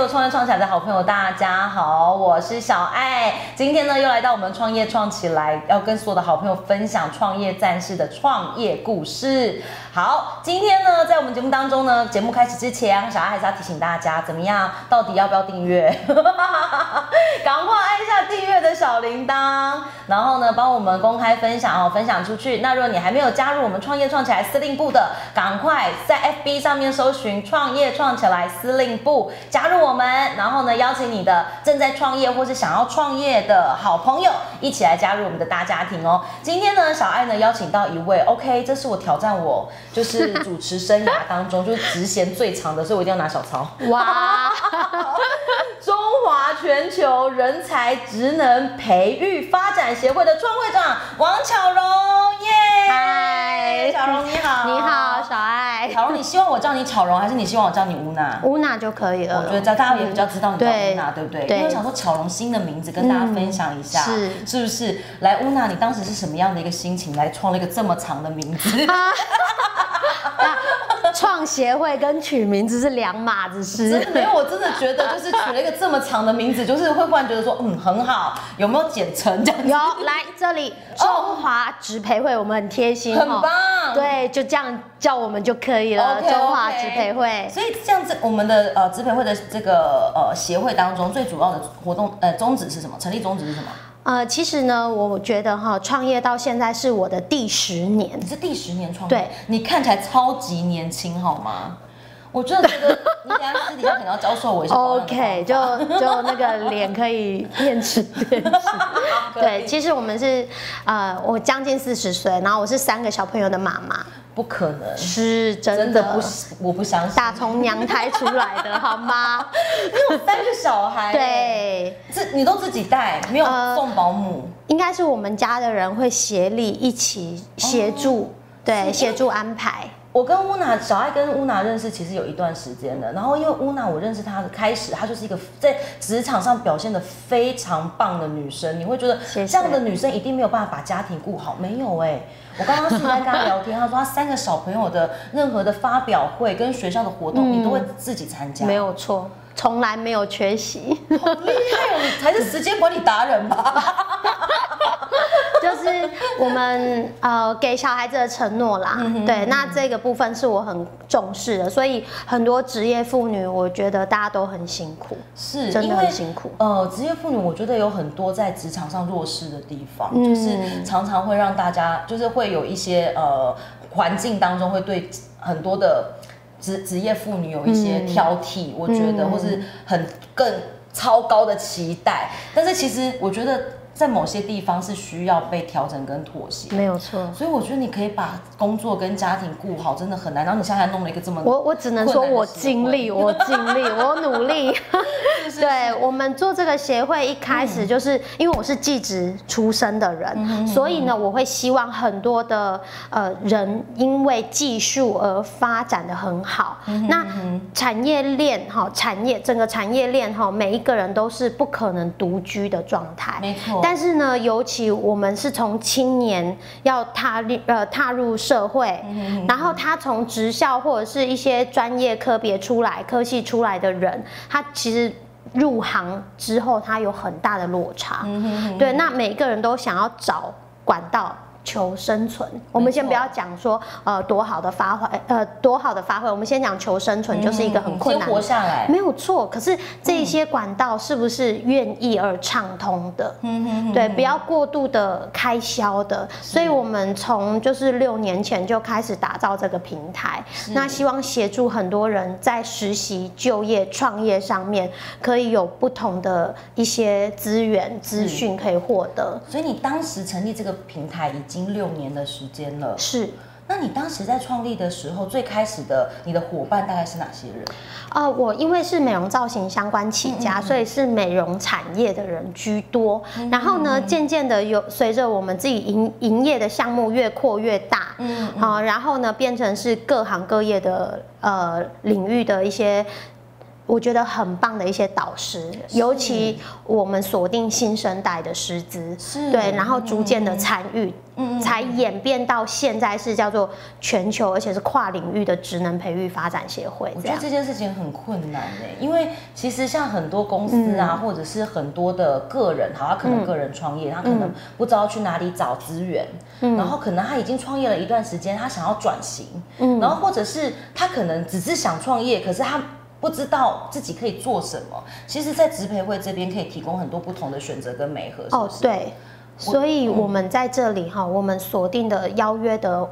所有创业创起来的好朋友，大家好，我是小爱。今天呢，又来到我们创业创起来，要跟所有的好朋友分享创业战士的创业故事。好，今天呢，在我们节目当中呢，节目开始之前，小爱还是要提醒大家，怎么样？到底要不要订阅？赶快按下订阅的小铃铛，然后呢，帮我们公开分享哦，分享出去。那如果你还没有加入我们创业创起来司令部的，赶快在 FB 上面搜寻“创业创起来司令部”，加入我们。然后呢，邀请你的正在创业或是想要创业的好朋友，一起来加入我们的大家庭哦。今天呢，小爱呢邀请到一位，OK，这是我挑战我就是主持生涯当中就是职衔最长的，所以我一定要拿小抄。哇！中华全球人才职能培育发展协会的创会长王巧荣，耶！嗨，巧荣你好，你好，小爱。巧荣，你希望我叫你巧荣，还是你希望我叫你乌娜？乌娜就可以了。我觉得大家也比较知道你叫乌娜，对不对？对。因为想说巧荣新的名字跟大家分享一下，是是不是？来，乌娜，你当时是什么样的一个心情来创了一个这么长的名字？创协会跟取名字是两码子事。真的没有，我真的觉得就是取了一个这么长的名字，就是会忽然觉得说，嗯，很好。有没有简称这样？有，来这里中华植培会，我们很贴心，很棒。对，就这样叫我们就可以了。中华植培会。所以这样子，我们的呃植培会的这个呃协会当中，最主要的活动呃宗旨是什么？成立宗旨是什么？呃，其实呢，我觉得哈，创业到现在是我的第十年。你是第十年创业？对，你看起来超级年轻，好吗？我真的觉得 你等下私底下可能要教授我一下。OK，就就那个脸可以变直变直。对，其实我们是呃，我将近四十岁，然后我是三个小朋友的妈妈。不可能，是真的不，我不相信。打从娘胎出来的，好吗？你有三个小孩，对，自你都自己带，没有送保姆。应该是我们家的人会协力一起协助，对，协助安排。我跟乌娜小爱跟乌娜认识其实有一段时间了，然后因为乌娜我认识她的开始，她就是一个在职场上表现的非常棒的女生，你会觉得这样的女生一定没有办法把家庭顾好，没有哎，我刚刚是在跟她聊天，她说她三个小朋友的任何的发表会跟学校的活动，你都会自己参加，没有错，从来没有缺席，好厉害哦，你才是时间管理达人吧。就 是我们呃给小孩子的承诺啦，对，那这个部分是我很重视的，所以很多职业妇女，我觉得大家都很辛苦，是真的很辛苦。呃，职业妇女，我觉得有很多在职场上弱势的地方，就是常常会让大家，就是会有一些呃环境当中会对很多的职职业妇女有一些挑剔，我觉得或是很更超高的期待，但是其实我觉得。在某些地方是需要被调整跟妥协，没有错。所以我觉得你可以把工作跟家庭顾好，真的很难。然后你现在弄了一个这么……我我只能说我尽力，我尽力，我努力。对我们做这个协会一开始就是因为我是技职出身的人，所以呢，我会希望很多的呃人因为技术而发展的很好。那产业链哈，产业整个产业链哈，每一个人都是不可能独居的状态，没错。但是呢，尤其我们是从青年要踏入呃踏入社会，然后他从职校或者是一些专业科别出来、科系出来的人，他其实入行之后他有很大的落差。对，那每个人都想要找管道。求生存，我们先不要讲说呃多好的发挥，呃多好的发挥，我们先讲求生存，就是一个很困难，活下来没有错。可是这些管道是不是愿意而畅通的？嗯对，不要过度的开销的。所以我们从就是六年前就开始打造这个平台，那希望协助很多人在实习、就业、创业上面可以有不同的一些资源资讯可以获得。所以你当时成立这个平台已经六年的时间了，是。那你当时在创立的时候，最开始的你的伙伴大概是哪些人？啊，我因为是美容造型相关起家，所以是美容产业的人居多。然后呢，渐渐的有随着我们自己营营业的项目越扩越大，嗯，好，然后呢，变成是各行各业的呃领域的一些。我觉得很棒的一些导师，尤其我们锁定新生代的师资，是。对，然后逐渐的参与，嗯才演变到现在是叫做全球，而且是跨领域的职能培育发展协会。我觉得这件事情很困难诶，因为其实像很多公司啊，或者是很多的个人，好，他可能个人创业，他可能不知道去哪里找资源，嗯。然后可能他已经创业了一段时间，他想要转型，嗯。然后或者是他可能只是想创业，可是他。不知道自己可以做什么，其实，在职培会这边可以提供很多不同的选择跟美合。哦，对，所以我们在这里哈，我们锁定的邀约的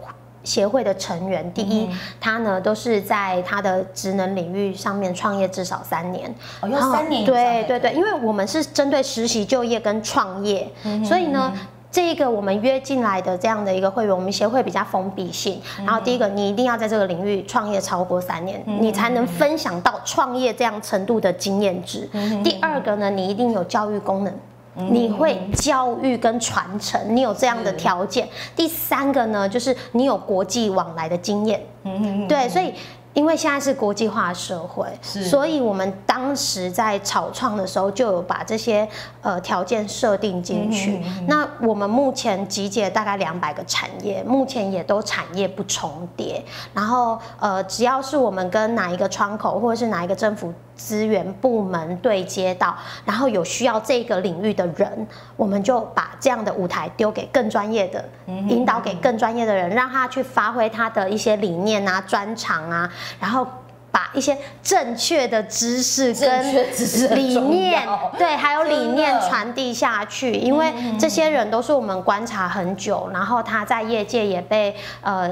协会的成员，第一，他呢都是在他的职能领域上面创业至少三年，哦，要三年对对对，因为我们是针对实习就业跟创业，所以呢。这个我们约进来的这样的一个会员，我们协会比较封闭性。然后第一个，你一定要在这个领域创业超过三年，你才能分享到创业这样程度的经验值。第二个呢，你一定有教育功能。你会教育跟传承，你有这样的条件。第三个呢，就是你有国际往来的经验。对，所以因为现在是国际化社会，所以我们当时在草创的时候就有把这些呃条件设定进去。那我们目前集结大概两百个产业，目前也都产业不重叠。然后呃，只要是我们跟哪一个窗口或者是哪一个政府资源部门对接到，然后有需要这个领域的人，我们就把这样的舞台丢给更专业的，引导给更专业的人，让他去发挥他的一些理念啊、专长啊，然后。把一些正确的知识跟理念对，还有理念的传递下去，因为这些人都是我们观察很久，然后他在业界也被呃，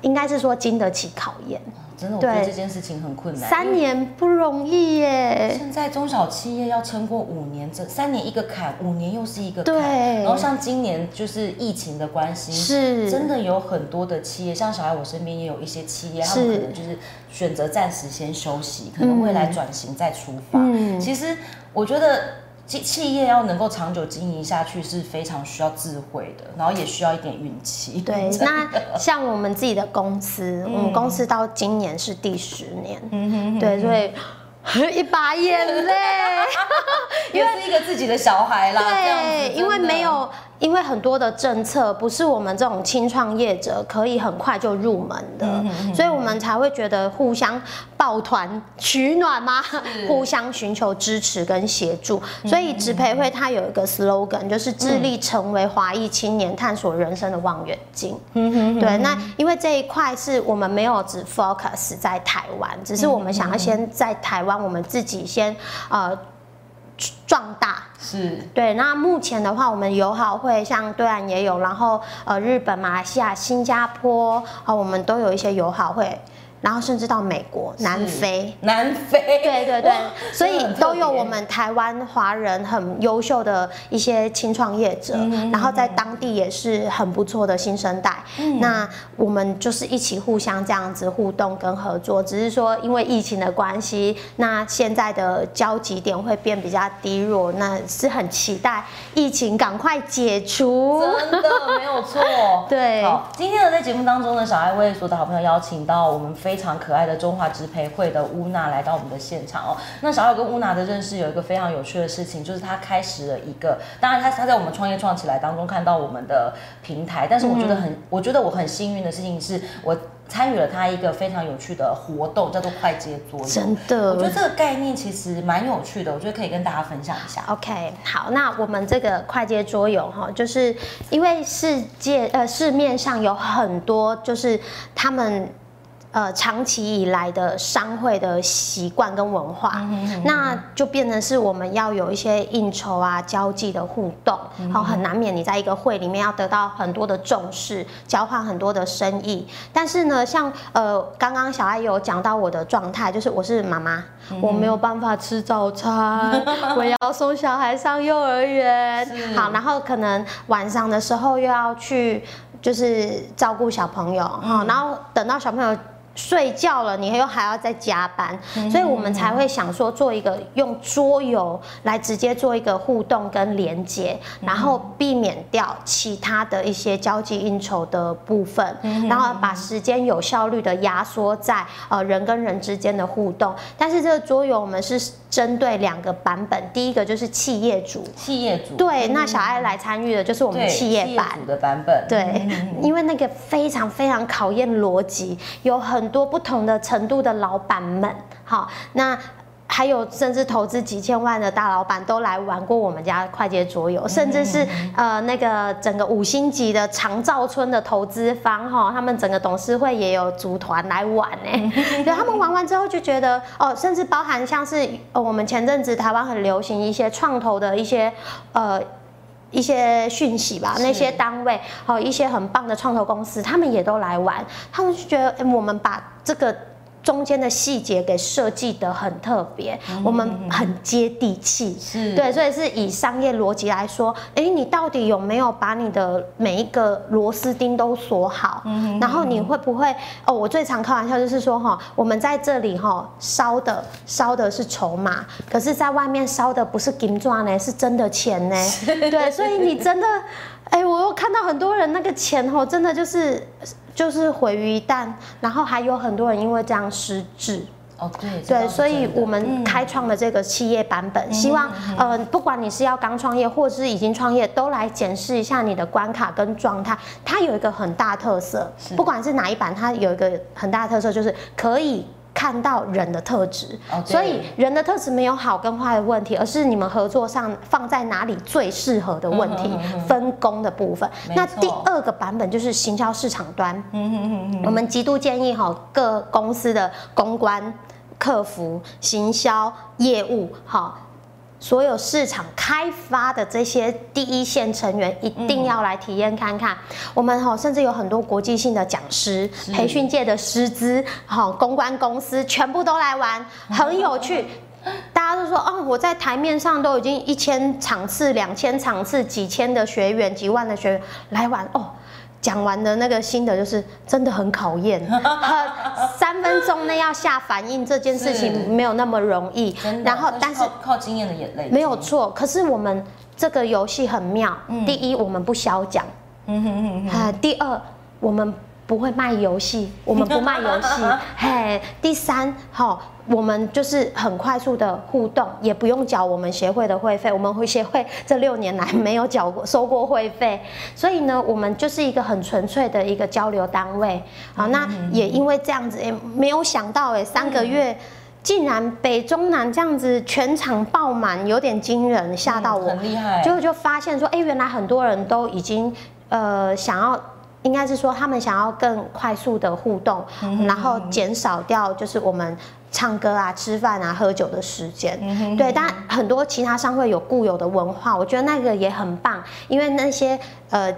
应该是说经得起考验。真的，我觉得对这件事情很困难。三年不容易耶。现在中小企业要撑过五年，这三年一个坎，五年又是一个坎。对然后像今年就是疫情的关系，是真的有很多的企业，像小孩我身边也有一些企业，他们可能就是选择暂时先休息，可能未来转型再出发。嗯其实我觉得。企企业要能够长久经营下去是非常需要智慧的，然后也需要一点运气。对，那像我们自己的公司，我们公司到今年是第十年，嗯对，所以 一把眼泪。也是一个自己的小孩啦。对，因为没有，因为很多的政策不是我们这种轻创业者可以很快就入门的，嗯所以我们才会觉得互相抱团取暖嘛，互相寻求支持跟协助。嗯所以植培会它有一个 slogan，就是致力成为华裔青年探索人生的望远镜。嗯对，那因为这一块是我们没有只 focus 在台湾，只是我们想要先在台湾我们自己先呃壮大。是对，那目前的话，我们友好会像对岸也有，然后呃日本、马来西亚、新加坡啊、我们都有一些友好会，然后甚至到美国、南非。南非，对对对，所以都有我们台湾华人很优秀的一些轻创业者，嗯然后在当地也是很不错的新生代。嗯那我们就是一起互相这样子互动跟合作，只是说因为疫情的关系，那现在的交集点会变比较低弱，那是很期待疫情赶快解除。真的没有错。对好，今天呢，在节目当中呢，小爱为所有的好朋友邀请到我们非常可爱的中华植培会的乌娜来到我们的现场哦。那小友跟乌娜的认识有一个非常有趣的事情，就是他开始了一个，当然他他在我们创业创起来当中看到我们的平台，但是我觉得很，我觉得我很幸运的事情是我参与了他一个非常有趣的活动，叫做快接桌游。真的。我觉得这个概念其实蛮有趣的，我觉得可以跟大家分享一下。OK，好，那我们这个快接桌游哈，就是因为世界呃市面上有很多就是他们。呃，长期以来的商会的习惯跟文化，那就变成是我们要有一些应酬啊、交际的互动，好、很难免你在一个会里面要得到很多的重视，交换很多的生意。但是呢，像呃，刚刚小爱有讲到我的状态，就是我是妈妈，我没有办法吃早餐，我要送小孩上幼儿园，好，然后可能晚上的时候又要去就是照顾小朋友。哈、然后等到小朋友。睡觉了，你又还要再加班，所以我们才会想说做一个用桌游来直接做一个互动跟连接，然后避免掉其他的一些交际应酬的部分，然后把时间有效率的压缩在呃人跟人之间的互动。但是这个桌游我们是针对两个版本，第一个就是企业主，企业主。对，那小爱来参与的就是我们企业版。主的版本，对，因为那个非常非常考验逻辑，有很多不同的程度的老板们，好，那还有甚至投资几千万的大老板都来玩过我们家快捷桌游，甚至是呃那个整个五星级的长照村的投资方哈，他们整个董事会也有组团来玩呢。对他们玩完之后就觉得哦，甚至包含像是呃我们前阵子台湾很流行一些创投的一些呃。一些讯息吧，那些单位哦，一些很棒的创投公司，他们也都来玩，他们就觉得，哎、我们把这个中间的细节给设计得很特别，我们很接地气，是对，所以是以商业逻辑来说，哎、你到底有没有把你的每一个螺丝钉都锁好？然后你会不会？哦，我最常开玩笑就是说，哈，我们在这里哈烧的烧的是筹码，可是在外面烧的不是金砖呢，是真的钱呢。对，所以你真的，哎、我又看到很多人那个钱哦，真的就是就是毁于一旦，然后还有很多人因为这样失智。哦，对对，所以我们开创了这个企业版本，希望呃，不管你是要刚创业，或是已经创业，都来检视一下你的关卡跟状态。它有一个很大特色，不管是哪一版，它有一个很大的特色，就是可以。看到人的特质，哦所以人的特质没有好跟坏的问题，而是你们合作上放在哪里最适合的问题，分工的部分。那第二个版本就是行销市场端，我们极度建议哈各公司的公关、客服、行销、业务，哈。所有市场开发的这些第一线成员一定要来体验看看。我们哈甚至有很多国际性的讲师、培训界的师资、哈公关公司全部都来玩，很有趣。大家都说哦，我在台面上都已经一千场次、两千场次、几千的学员、几万的学员来玩哦。讲完的那个心得就是真的很考验，很三分钟内要下反应这件事情没有那么容易。然后但是靠靠经验的眼泪，没有错，可是我们这个游戏很妙。第一，我们不消讲；嗯哼哼哼，啊，第二，我们不会卖游戏，我们不卖游戏。嘿，第三，好，我们就是很快速的互动，也不用缴我们协会的会费。我们会协会这六年来没有缴过收过会费，所以呢，我们就是一个很纯粹的一个交流单位。好，那也因为这样子，哎，没有想到，哎，三个月。竟然北中南这样子全场爆满，有点惊人，吓到我。很厉害，结果就发现说，哎、原来很多人都已经呃想要，应该是说他们想要更快速的互动，然后减少掉就是我们唱歌啊、吃饭啊、喝酒的时间。对，但很多其他商会有固有的文化，我觉得那个也很棒，因为那些呃。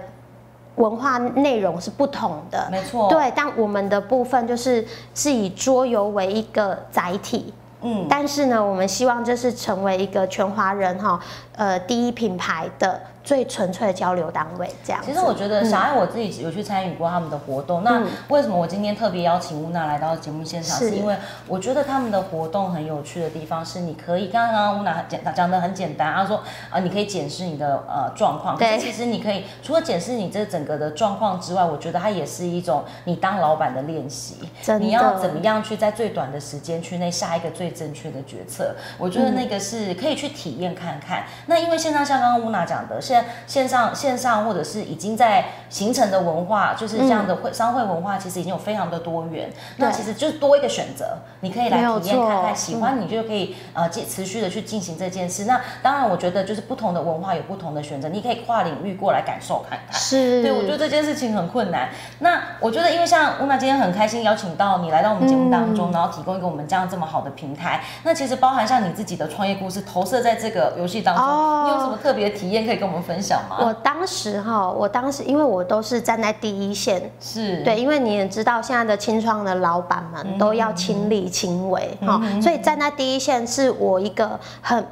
文化内容是不同的，没错。对，但我们的部分就是是以桌游为一个载体，嗯，但是呢，我们希望这是成为一个全华人哈，呃，第一品牌的最纯粹的交流单位，这样。其实我觉得小爱我自己有去参与过他们的活动。那嗯为什么我今天特别邀请乌娜来到节目现场？是是因为我觉得他们的活动很有趣的地方是，你可以刚刚乌娜讲讲的很简单，她说啊，你可以检视你的呃状况。可对是其实你可以除了检视你这整个的状况之外，我觉得它也是一种你当老板的练习。你要怎么样去在最短的时间区内下一个最正确的决策？我觉得那个是可以去体验看看。那因为现在像刚刚乌娜讲的，现在线上线上或者是已经在形成的文化，就是这样的会、商会文化，其实已经有非常的多元。那其实就是多一个选择，你可以来体验看看，喜欢你就可以呃继持续的去进行这件事。那当然，我觉得就是不同的文化有不同的选择，你可以跨领域过来感受看看。是，对，我觉得这件事情很困难。那我觉得，因为像乌娜今天很开心邀请到你来到我们节目当嗯中，然后提供一个我们这样这么好的平台。那其实包含像你自己的创业故事投射在这个游戏当中，哦你有什么特别的体验可以跟我们分享吗？我当时哈，我当时因为我都是站在第一线，是，对，因为你也知道现在的清创的老板们都要亲力亲为哈、所以站在第一线是我一个很。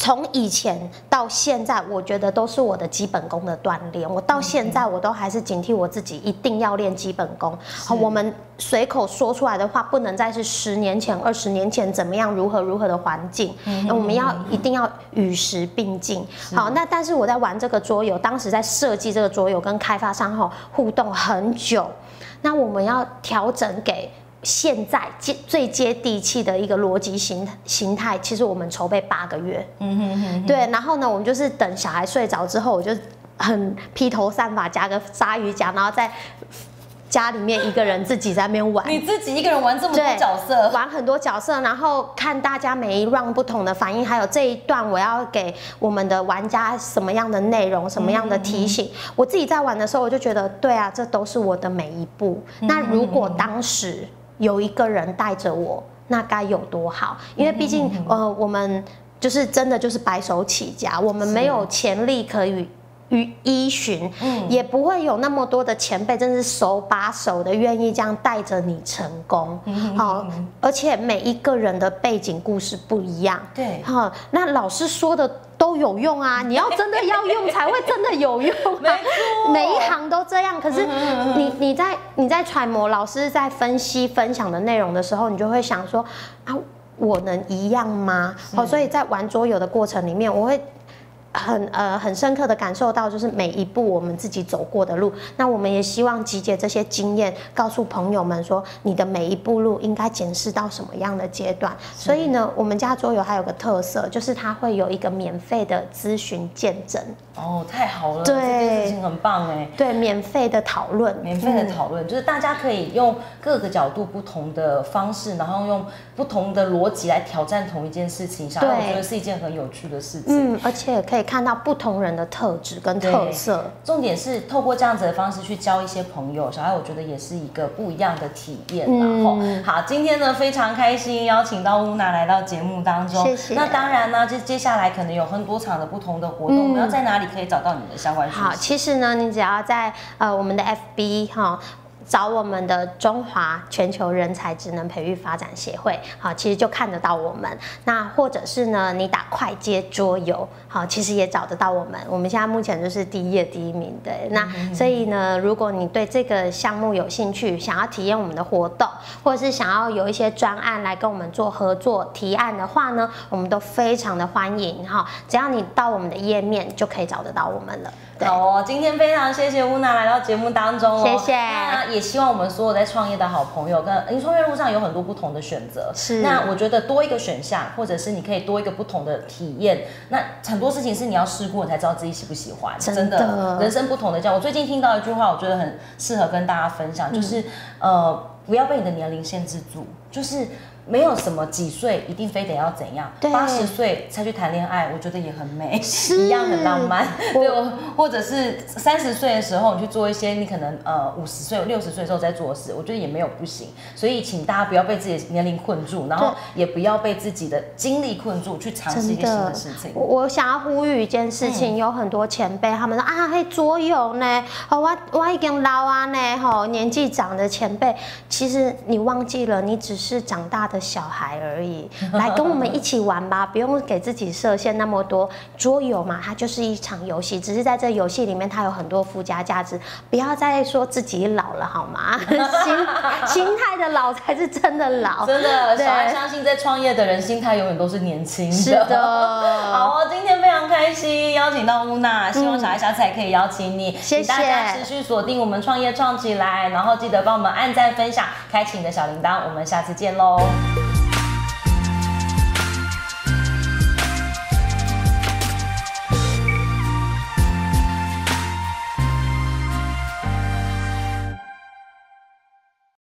从以前到现在，我觉得都是我的基本功的锻炼。我到现在，我都还是警惕我自己，一定要练基本功。好，我们随口说出来的话，不能再是十年前、二十年前怎么样、如何如何的环境。那我们要一定要与时并进。好，那但是我在玩这个桌游，当时在设计这个桌游跟开发商后互动很久。那我们要调整给。现在接最接地气的一个逻辑形形态，其实我们筹备八个月，嗯哼哼，对，然后呢，我们就是等小孩睡着之后，我就很披头散发，夹个鲨鱼夹，然后在家里面一个人自己在那边玩。你自己一个人玩这么多角色，玩很多角色，然后看大家每一 round 不同的反应，还有这一段我要给我们的玩家什么样的内容，什么样的提醒。我自己在玩的时候，我就觉得，对啊，这都是我的每一步。那如果当时。有一个人带着我，那该有多好！因为毕竟，呃，我们就是真的就是白手起家，我们没有潜力可以与依循，嗯，也不会有那么多的前辈，真是手把手的愿意这样带着你成功，好，而且每一个人的背景故事不一样，对，好，那老师说的。都有用啊！你要真的要用才会真的有用啊！每一行都这样。可是你你在你在揣摩老师在分析分享的内容的时候，你就会想说啊，我能一样吗？好，所以在玩桌游的过程里面，我会。很呃很深刻的感受到，就是每一步我们自己走过的路，那我们也希望集结这些经验，告诉朋友们说，你的每一步路应该检视到什么样的阶段。所以呢，我们家桌游还有个特色，就是它会有一个免费的咨询见证。哦，太好了，对这件事情很棒哎。对，免费的讨论，免费的讨论，就是大家可以用各个角度、不同的方式，然后用不同的逻辑来挑战同一件事情。对，我觉得是一件很有趣的事情。嗯，而且可以看到不同人的特质跟特色。重点是透过这样子的方式去交一些朋友，小爱我觉得也是一个不一样的体验。然后，好，今天呢非常开心邀请到乌娜来到节目当中。谢谢。那当然呢，就接下来可能有很多场的不同的活动，我们要在哪里？可以找到你的相关好，其实呢，你只要在呃我们的 FB 哈。找我们的中华全球人才职能培育发展协会，好，其实就看得到我们。那或者是呢，你打快接桌游，好，其实也找得到我们。我们现在目前就是第一页第一名的。那所以呢，如果你对这个项目有兴趣，想要体验我们的活动，或者是想要有一些专案来跟我们做合作提案的话呢，我们都非常的欢迎哈。只要你到我们的页面，就可以找得到我们了。好哦，今天非常谢谢乌娜来到节目当中哦，谢谢。那也希望我们所有在创业的好朋友，跟您创业路上有很多不同的选择，是。那我觉得多一个选项，或者是你可以多一个不同的体验，那很多事情是你要试过，你才知道自己喜不喜欢。真的，人生不同的教。我最近听到一句话，我觉得很适合跟大家分享，就是呃，不要被你的年龄限制住，就是。没有什么几岁一定非得要怎样，八十岁才去谈恋爱，我觉得也很美，一样很浪漫。对，或者是三十岁的时候你去做一些你可能呃五十岁、六十岁的时候在做的事，我觉得也没有不行。所以请大家不要被自己的年龄困住，然后也不要被自己的经历困住，去尝试一些新的事情。我想要呼吁一件事情，有很多前辈他们说啊，嘿，桌游呢，我我已经老啊呢，吼，年纪长的前辈，其实你忘记了，你只是长大的。小孩而已，来跟我们一起玩吧，不用给自己设限那么多。桌游嘛，它就是一场游戏，只是在这游戏里面，它有很多附加价值。不要再说自己老了好吗？心 心态的老才是真的老，真的。小孩相信在创业的人，心态永远都是年轻的。是的。好，今天非常开心，邀请到乌娜，希望小孩下次还可以邀请你。谢谢。大家持续锁定我们创业创起来，然后记得帮我们按赞、分享、开启你的小铃铛。我们下次见喽。